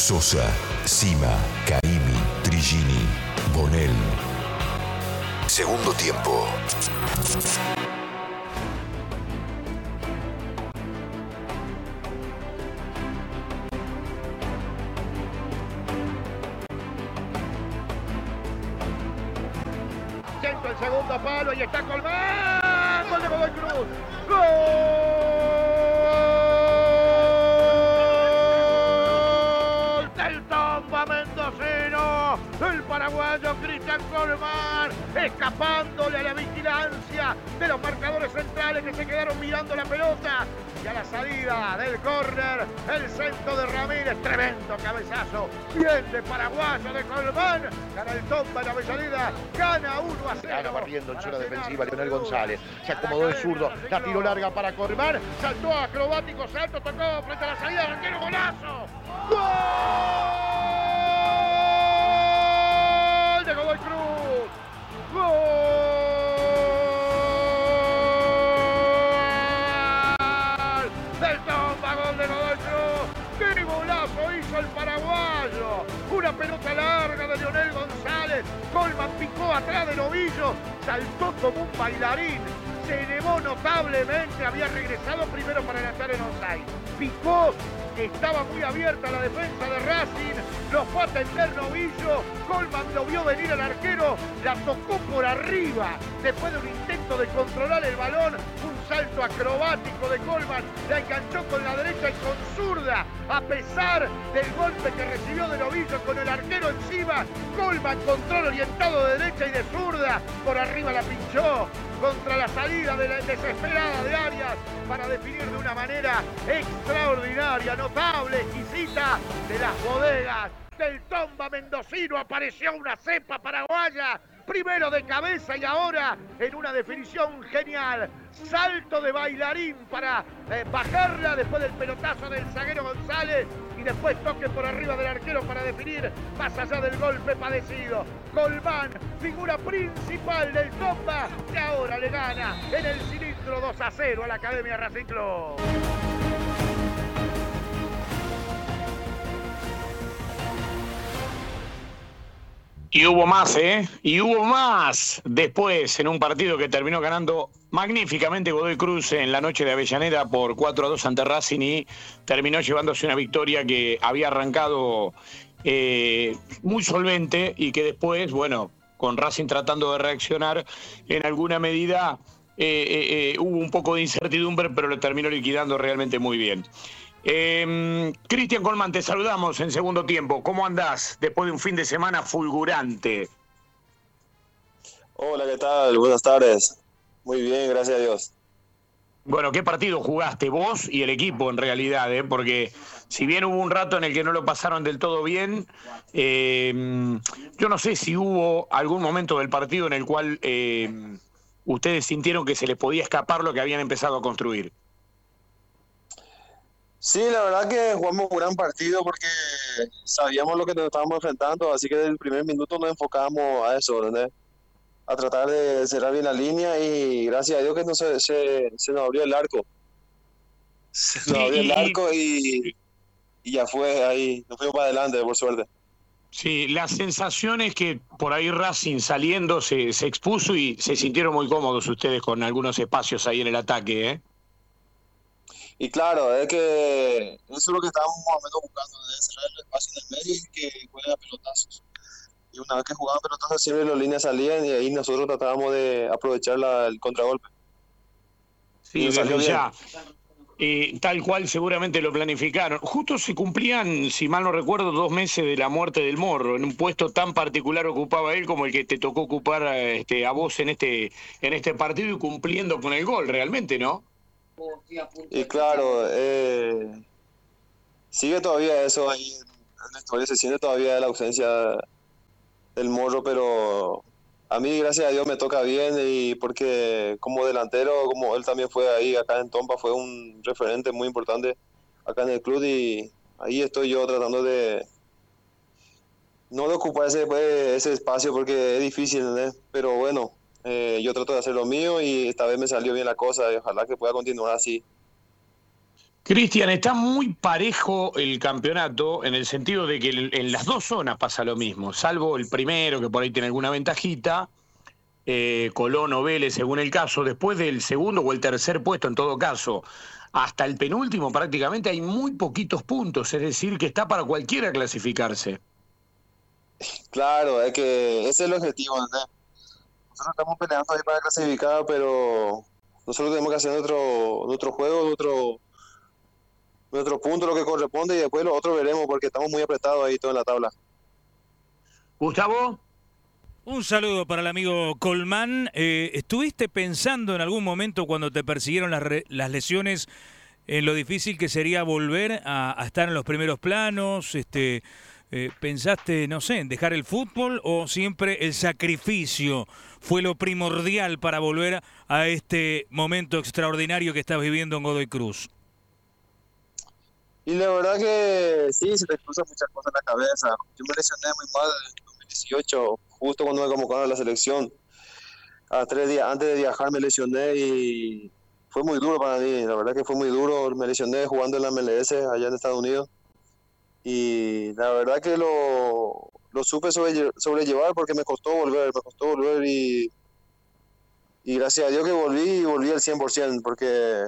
Sosa, Sima, Caimi, Trigini, Bonel. Segundo tiempo. Tomba Mendocino. El paraguayo Cristian Colmán escapándole a la vigilancia de los marcadores centrales que se quedaron mirando la pelota. Y a la salida del córner, el centro de Ramírez, tremendo cabezazo. Bien de paraguayo de Colmán. Gana el Tomba en la salida. Gana 1 a 0. Gana barriendo en zona defensiva Leonel González. Se acomodó el zurdo. La tiro larga para Colmán. Saltó acrobático, salto, tocó frente a la salida. Arquero golazo. ¡Gol de Godoy Cruz! ¡Gol del Tomba! ¡Gol de Godoy Cruz! ¡Qué golazo hizo el paraguayo! Una pelota larga de Leonel González. Colman picó atrás del ovillo. Saltó como un bailarín. Se elevó notablemente. Había regresado primero para lanzar en offside. Picó. Estaba muy abierta la defensa de Racing. Lo fue a tender novillo. Colman lo vio venir al arquero. La tocó por arriba. Después de un intento de controlar el balón. Un salto acrobático de Colman. La enganchó con la derecha y con zurda. A pesar del golpe que recibió de novillo con el arquero encima. Colman control orientado de derecha y de zurda. Por arriba la pinchó contra la salida de la desesperada de Arias para definir de una manera extraordinaria, notable, exquisita de las bodegas del Tomba Mendocino. Apareció una cepa paraguaya, primero de cabeza y ahora en una definición genial. Salto de bailarín para eh, bajarla después del pelotazo del zaguero González y después toque por arriba del arquero para definir más allá del golpe padecido. Colmán, figura principal del Tomba, que ahora le gana en el cilindro 2 a 0 a la Academia Racing. Y hubo más, ¿eh? Y hubo más después en un partido que terminó ganando magníficamente Godoy Cruz en la noche de Avellaneda por 4 a 2 ante Racing y terminó llevándose una victoria que había arrancado eh, muy solvente y que después, bueno, con Racing tratando de reaccionar, en alguna medida eh, eh, eh, hubo un poco de incertidumbre, pero lo terminó liquidando realmente muy bien. Eh, Cristian Colman, te saludamos en segundo tiempo. ¿Cómo andás después de un fin de semana fulgurante? Hola, ¿qué tal? Buenas tardes. Muy bien, gracias a Dios. Bueno, ¿qué partido jugaste vos y el equipo en realidad? eh? Porque si bien hubo un rato en el que no lo pasaron del todo bien, eh, yo no sé si hubo algún momento del partido en el cual eh, ustedes sintieron que se les podía escapar lo que habían empezado a construir. Sí, la verdad que jugamos un gran partido porque sabíamos lo que nos estábamos enfrentando, así que desde el primer minuto nos enfocábamos a eso. A tratar de cerrar bien la línea y gracias a Dios que no se, se, se nos abrió el arco. Se nos Sí, abrió el arco y, y ya fue ahí, nos fuimos para adelante, por suerte. Sí, la sensación es que por ahí Racing saliendo se, se expuso y se sintieron muy cómodos ustedes con algunos espacios ahí en el ataque, ¿eh? Y claro, es que eso es lo que estábamos más o menos buscando, de cerrar el espacio en el medio y que jueguen a pelotazos. Y una vez que jugaban pelotazos, siempre las líneas salían y ahí nosotros tratábamos de aprovechar la- el contragolpe. Sí, desde ya. Eh, tal cual seguramente lo planificaron. Justo se cumplían, si mal no recuerdo, dos meses de la muerte del Morro. En un puesto tan particular ocupaba él como el que te tocó ocupar este, a vos en este, en este partido y cumpliendo con el gol, realmente, ¿no? Y claro, eh, sigue todavía eso ahí en la historia, se siente todavía la ausencia del morro, pero a mí, gracias a Dios, me toca bien y porque como delantero, como él también fue ahí acá en Tompa, fue un referente muy importante acá en el club y ahí estoy yo tratando de no de ocupar ese, pues, ese espacio porque es difícil, ¿entendés? Pero bueno, eh, yo trato de hacer lo mío y esta vez me salió bien la cosa y ojalá que pueda continuar así. Cristian, está muy parejo el campeonato en el sentido de que en las dos zonas pasa lo mismo, salvo el primero que por ahí tiene alguna ventajita, eh, Colón o Vélez según el caso, después del segundo o el tercer puesto en todo caso, hasta el penúltimo prácticamente hay muy poquitos puntos, es decir, que está para cualquiera clasificarse. Claro, es que ese es el objetivo, Nosotros estamos peleando ahí para clasificar, pero nosotros tenemos que hacer nuestro, nuestro juego, nuestro, nuestro punto, lo que corresponde, y después lo otro veremos, porque estamos muy apretados ahí todo en la tabla. Gustavo. Un saludo para el amigo Colmán. Eh, ¿Estuviste pensando en algún momento cuando te persiguieron las, las lesiones en lo difícil que sería volver a, estar en los primeros planos? Este, eh, ¿Pensaste, no sé, en dejar el fútbol o siempre el sacrificio fue lo primordial para volver a este momento extraordinario que estás viviendo en Godoy Cruz? Y la verdad que sí, se te cruzan muchas cosas en la cabeza. Yo me lesioné muy mal en 2018, justo cuando me convocaron a la selección. A tres días antes de viajar me lesioné y fue muy duro para mí. La verdad que fue muy duro. Me lesioné jugando en la MLS allá en Estados Unidos. Y la verdad que lo, lo supe sobrellevar porque me costó volver, me costó volver y, y gracias a Dios que volví y volví al 100% porque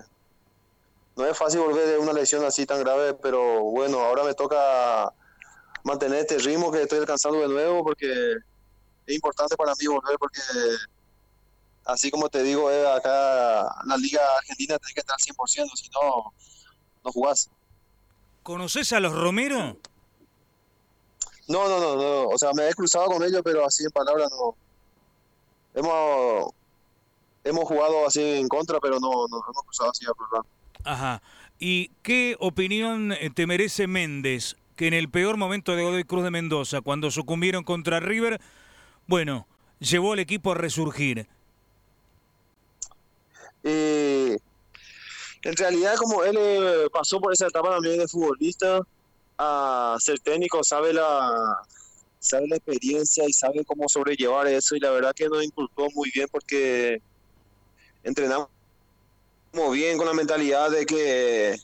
no es fácil volver de una lesión así tan grave, pero bueno, ahora me toca mantener este ritmo que estoy alcanzando de nuevo porque es importante para mí volver porque así como te digo, eh, acá la liga argentina tenés que estar al 100%, si no, no jugás. ¿Conoces a los Romero? No, no, no, no, o sea, me he cruzado con ellos, pero así en palabras no. Hemos, hemos jugado así en contra, pero no, no hemos cruzado así a programa. Ajá. ¿Y qué opinión eh, te merece Méndez, que en el peor momento de Godoy Cruz de Mendoza, cuando sucumbieron contra River, bueno, llevó al equipo a resurgir? Eh, en realidad, como él eh, pasó por esa etapa también de futbolista, a ser técnico, sabe la, sabe la experiencia y sabe cómo sobrellevar eso y la verdad que nos inculcó muy bien porque entrenamos bien con la mentalidad de que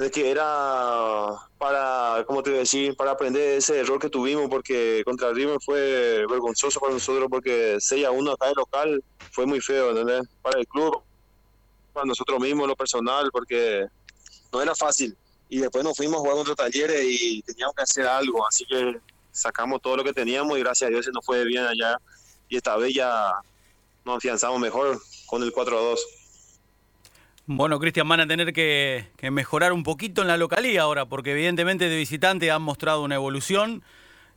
de que era para, como te decir, para aprender ese error que tuvimos, porque contra River fue vergonzoso para nosotros, porque 6 a 1 acá de local fue muy feo. Para el club, para nosotros mismos, lo personal, porque no era fácil. Y después nos fuimos a jugar contra Talleres y teníamos que hacer algo, así que sacamos todo lo que teníamos y gracias a Dios se nos fue bien allá. Y esta vez ya nos afianzamos mejor con el 4 a 2. Bueno, Cristian, van a tener que, mejorar un poquito en la localía ahora, porque evidentemente de visitante han mostrado una evolución.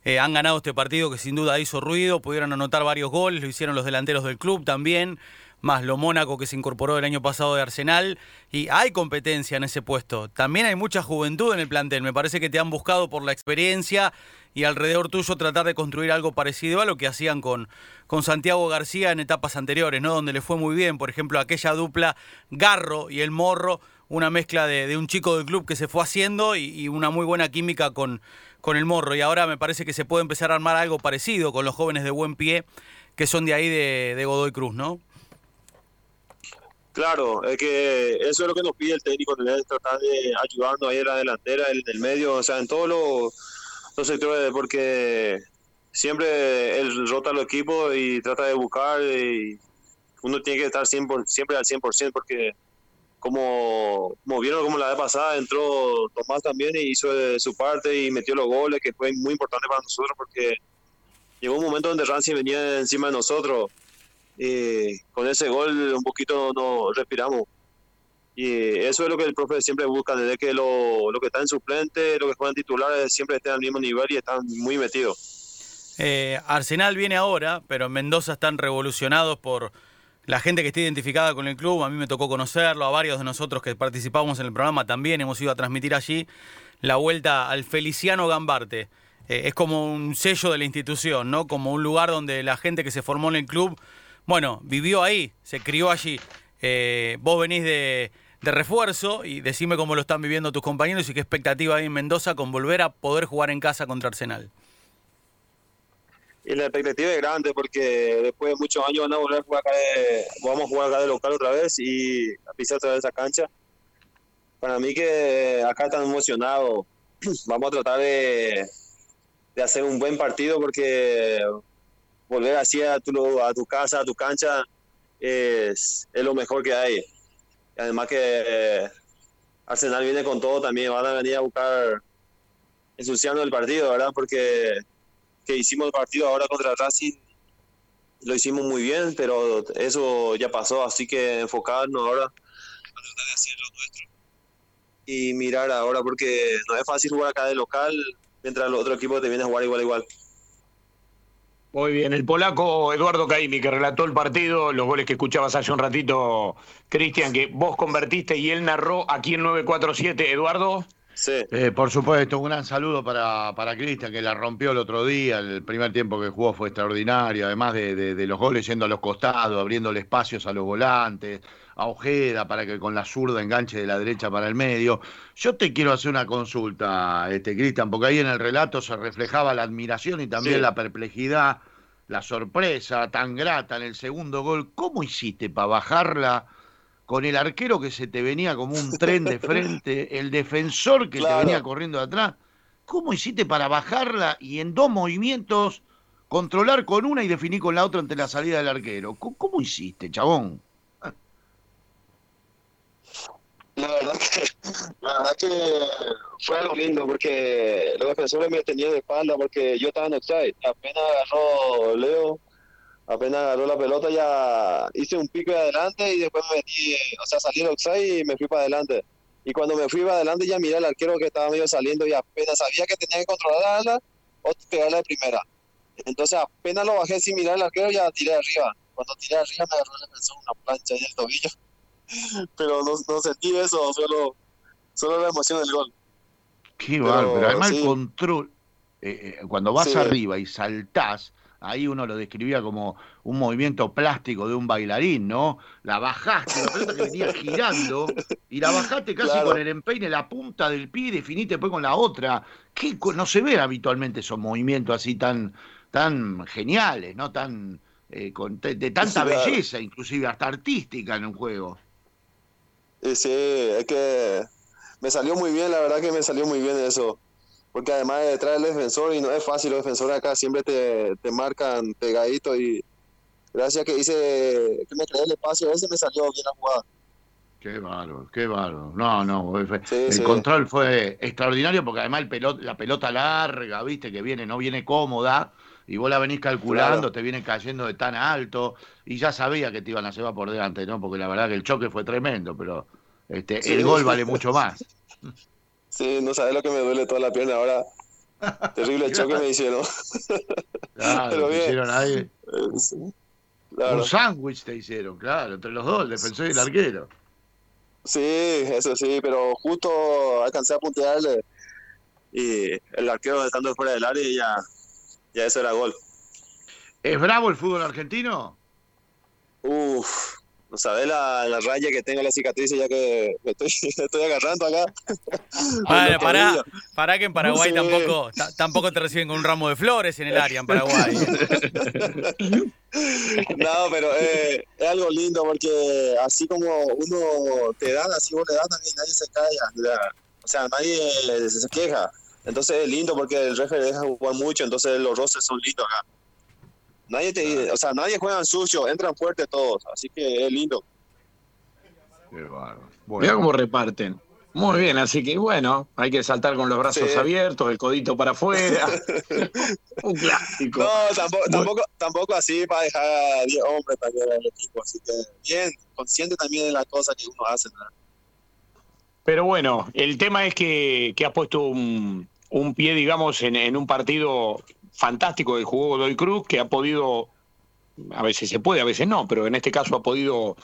Eh, han ganado este partido que sin duda hizo ruido, pudieron anotar varios goles, lo hicieron los delanteros del club también, más lo Mónaco que se incorporó el año pasado de Arsenal, y hay competencia en ese puesto. También hay mucha juventud en el plantel, me parece que te han buscado por la experiencia y alrededor tuyo tratar de construir algo parecido a lo que hacían con, con Santiago García en etapas anteriores, ¿no? Donde le fue muy bien, por ejemplo, aquella dupla Garro y el Morro, una mezcla de, un chico del club que se fue haciendo y, una muy buena química con, con el Morro. Y ahora me parece que se puede empezar a armar algo parecido con los jóvenes de buen pie que son de ahí de, de Godoy Cruz, ¿no? Claro, es que eso es lo que nos pide el técnico, tratar de ayudarnos ahí en la delantera, en el medio, o sea, en todos los los sectores porque siempre él rota los equipos y trata de buscar y uno tiene que estar siempre, siempre al 100% porque como, como vieron como la vez pasada entró Tomás también y hizo su parte y metió los goles que fue muy importante para nosotros porque llegó un momento donde Rancy venía encima de nosotros y con ese gol un poquito nos respiramos y eso es lo que el profe siempre busca, desde que lo, lo que está en suplente, lo que juegan titulares, siempre estén al mismo nivel y están muy metidos. Eh, Arsenal viene ahora, pero en Mendoza están revolucionados por la gente que está identificada con el club. A mí me tocó conocerlo, a varios de nosotros que participamos en el programa también hemos ido a transmitir allí la vuelta al Feliciano Gambarte. Eh, es como un sello de la institución, ¿no? Como un lugar donde la gente que se formó en el club, bueno, vivió ahí, se crió allí. Eh, vos venís de, refuerzo y decime cómo lo están viviendo tus compañeros y qué expectativa hay en Mendoza con volver a poder jugar en casa contra Arsenal. Y la expectativa es grande porque después de muchos años vamos a volver a jugar acá de, vamos a jugar acá de local otra vez y a pisar otra vez esa cancha. para mí que acá están emocionados. Vamos a tratar de hacer un buen partido porque volver así a tu, a tu casa, a tu cancha, es, es lo mejor que hay. además que eh, Arsenal viene con todo también, van a venir a buscar ensuciando el partido, ¿verdad? Porque que hicimos el partido ahora contra Racing lo hicimos muy bien, pero eso ya pasó, así que enfocarnos ahora a tratar de hacer lo nuestro y mirar ahora porque no es fácil jugar acá de local mientras los otros equipos te vienen a jugar igual igual. Muy bien, el polaco Eduardo Caimi, que relató el partido, los goles que escuchabas hace un ratito, Cristian, que vos convertiste y él narró aquí en 947. Eduardo. Sí. Eh, por supuesto, un gran saludo para, para Cristian, que la rompió el otro día. El primer tiempo que jugó fue extraordinario, además de, de los goles yendo a los costados, abriéndole espacios a los volantes, a Ojeda para que con la zurda enganche de la derecha para el medio. Yo te quiero hacer una consulta, este, Cristian, porque ahí en el relato se reflejaba la admiración y también la perplejidad, la sorpresa tan grata en el segundo gol. ¿Cómo hiciste para bajarla? con el arquero que se te venía como un tren de frente, el defensor que te venía corriendo de atrás. ¿Cómo hiciste para bajarla y en dos movimientos controlar con una y definir con la otra ante la salida del arquero? cómo hiciste, chabón? La verdad que, la verdad que fue algo lindo porque los defensores me tenían de espalda porque yo estaba en offside. Apenas agarró Leo, apenas agarró la pelota ya hice un pico de adelante y después me metí, o sea, salí del offside y me fui para adelante. Y cuando me fui para adelante ya miré al arquero que estaba medio saliendo y apenas sabía que tenía que controlarla o pegarla de primera. Entonces apenas lo bajé sin mirar al arquero ya tiré arriba. Cuando tiré arriba me agarró el defensor una plancha en el tobillo pero no, no, sentí eso, solo, solo la emoción del gol. Qué pero, pero además el control, eh, eh, cuando vas arriba y saltás, ahí uno lo describía como un movimiento plástico de un bailarín, ¿no? La bajaste, la pelota que venía girando, y la bajaste casi con el empeine, la punta del pie y definiste después con la otra. ¿Qué, no se ve habitualmente esos movimientos así tan, tan geniales, ¿no? Tan, eh, con, de, tanta belleza, inclusive hasta artística en un juego. Sí, es que me salió muy bien, la verdad que me salió muy bien eso. Porque además de traer el defensor, y no es fácil, los defensores acá siempre te, te marcan pegadito y gracias que hice, que me creé el espacio ese, me salió bien la jugada. Qué bárbaro, qué bárbaro. No, no, el control fue extraordinario porque además el la pelota larga, viste, que viene, no viene cómoda, y vos la venís calculando, te viene cayendo de tan alto, y ya sabía que te iban a llevar por delante, ¿no? Porque la verdad que el choque fue tremendo, pero este, el gol vale mucho más. Sí, no sabes lo que me duele toda la pierna ahora. Terrible choque me hicieron. Claro, pero bien. hicieron ahí. Un sándwich te hicieron, claro, entre los dos, el defensor y el arquero. Sí, eso sí, pero justo alcancé a puntearle y el arquero estando fuera del área y ya ya eso era gol. ¿Es bravo el fútbol argentino? Uf, no sabes la, la, raya que tengo la cicatriz ya que me estoy, estoy agarrando acá. Para, para, para que en Paraguay tampoco, tampoco te reciben con un ramo de flores en el área en Paraguay. no, pero eh, es algo lindo porque así como uno te da, así vos le das también, nadie se calla. O sea, nadie se queja. Entonces es lindo porque el referee deja jugar mucho, entonces los roces son lindos acá. Nadie te, o sea, nadie juega en sucio, entran fuerte todos, así que es lindo. Mira cómo reparten. Muy bien, así que bueno, hay que saltar con los brazos abiertos, el codito para afuera. Un clásico. No, tampoco, tampoco, tampoco, así para dejar a 10 hombres también el equipo, así que bien, consciente también de las cosas que uno hace. Pero bueno, el tema es que, que has puesto un, un pie, digamos, en, un partido fantástico que jugó Godoy Cruz, que ha podido, a veces se puede, a veces no, pero en este caso ha podido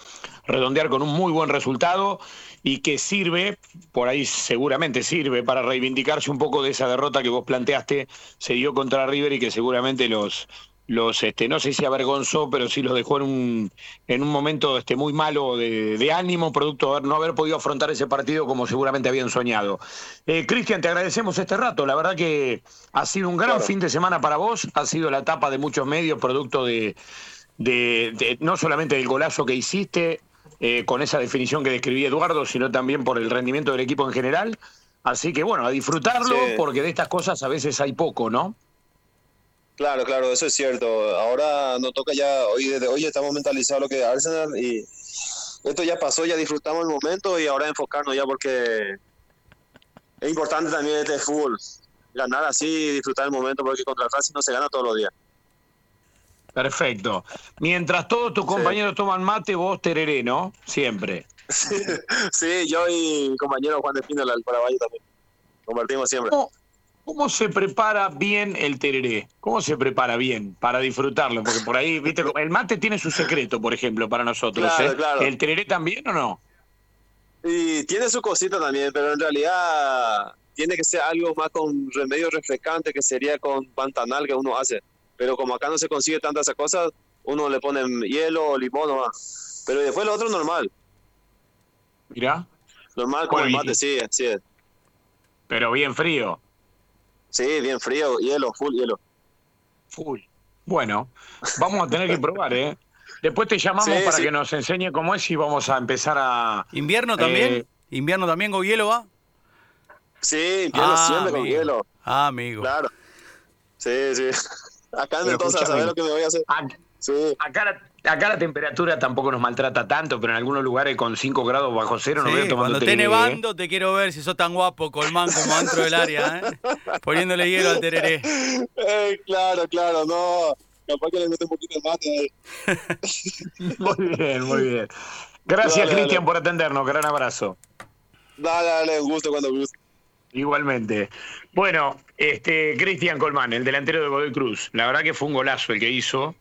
redondear con un muy buen resultado y que sirve, por ahí seguramente sirve para reivindicarse un poco de esa derrota que vos planteaste, se dio contra River y que seguramente los, los este, no sé si avergonzó, pero sí los dejó en un, en un momento este, muy malo de, ánimo, producto de no haber podido afrontar ese partido como seguramente habían soñado. Eh, Cristian, te agradecemos este rato. La verdad que ha sido un gran fin de semana para vos, ha sido la etapa de muchos medios, producto de, de, no solamente del golazo que hiciste, eh, con esa definición que describí Eduardo, sino también por el rendimiento del equipo en general. Así que bueno, a disfrutarlo, Sí. porque de estas cosas a veces hay poco, ¿no? Claro, claro, eso es cierto. Ahora nos toca ya, hoy desde hoy estamos mentalizados lo que es Arsenal y esto ya pasó, ya disfrutamos el momento y ahora enfocarnos ya porque es importante también este fútbol. Ganar así y disfrutar el momento porque contra el Racing no se gana todos los días. Perfecto. Mientras todos tus compañeros toman mate, vos tereré, ¿no? Siempre. Sí, yo y mi compañero Juan de Pino, el paraguayo también. Compartimos siempre. ¿Cómo, cómo se prepara bien el tereré? ¿Cómo se prepara bien para disfrutarlo? Porque por ahí, viste, el mate tiene su secreto, por ejemplo, para nosotros. Claro, ¿eh? claro. ¿El tereré también o no? Y tiene su cosita también, pero en realidad tiene que ser algo más con remedio refrescante que sería con pantanal que uno hace. Pero como acá no se consigue tantas esas cosas, uno le pone hielo o limón nomás. Pero después lo otro normal. Mirá. Normal como el y- mate, sí, sí. es. Pero bien frío. Sí, bien frío, hielo, full hielo. Full. Bueno, vamos a tener que probar, ¿eh? Después te llamamos Sí, para sí. que nos enseñe cómo es y vamos a empezar a... ¿Invierno también? Eh, ¿Invierno también con hielo va? Sí, hielo siempre con hielo. Ah, amigo. Claro. Sí, sí. Acá en Pero Mendoza, escúchame. ¿sabes lo que me voy a hacer? Sí. Acá la, acá la temperatura tampoco nos maltrata tanto, pero en algunos lugares con 5 grados bajo cero Sí, veo tomando cuando esté ¿eh? nevando te quiero ver si sos tan guapo, Colmán, como dentro del área, ¿eh? Poniéndole hielo al tereré. Eh, claro, claro, no. Capaz que le mete un poquito de mate ahí. Muy bien, muy bien. Gracias, Cristian, por atendernos. Gran abrazo. Dale, dale, un gusto cuando guste. Igualmente. Bueno, este Cristian Colmán, el delantero de Godoy Cruz. La verdad que fue un golazo el que hizo.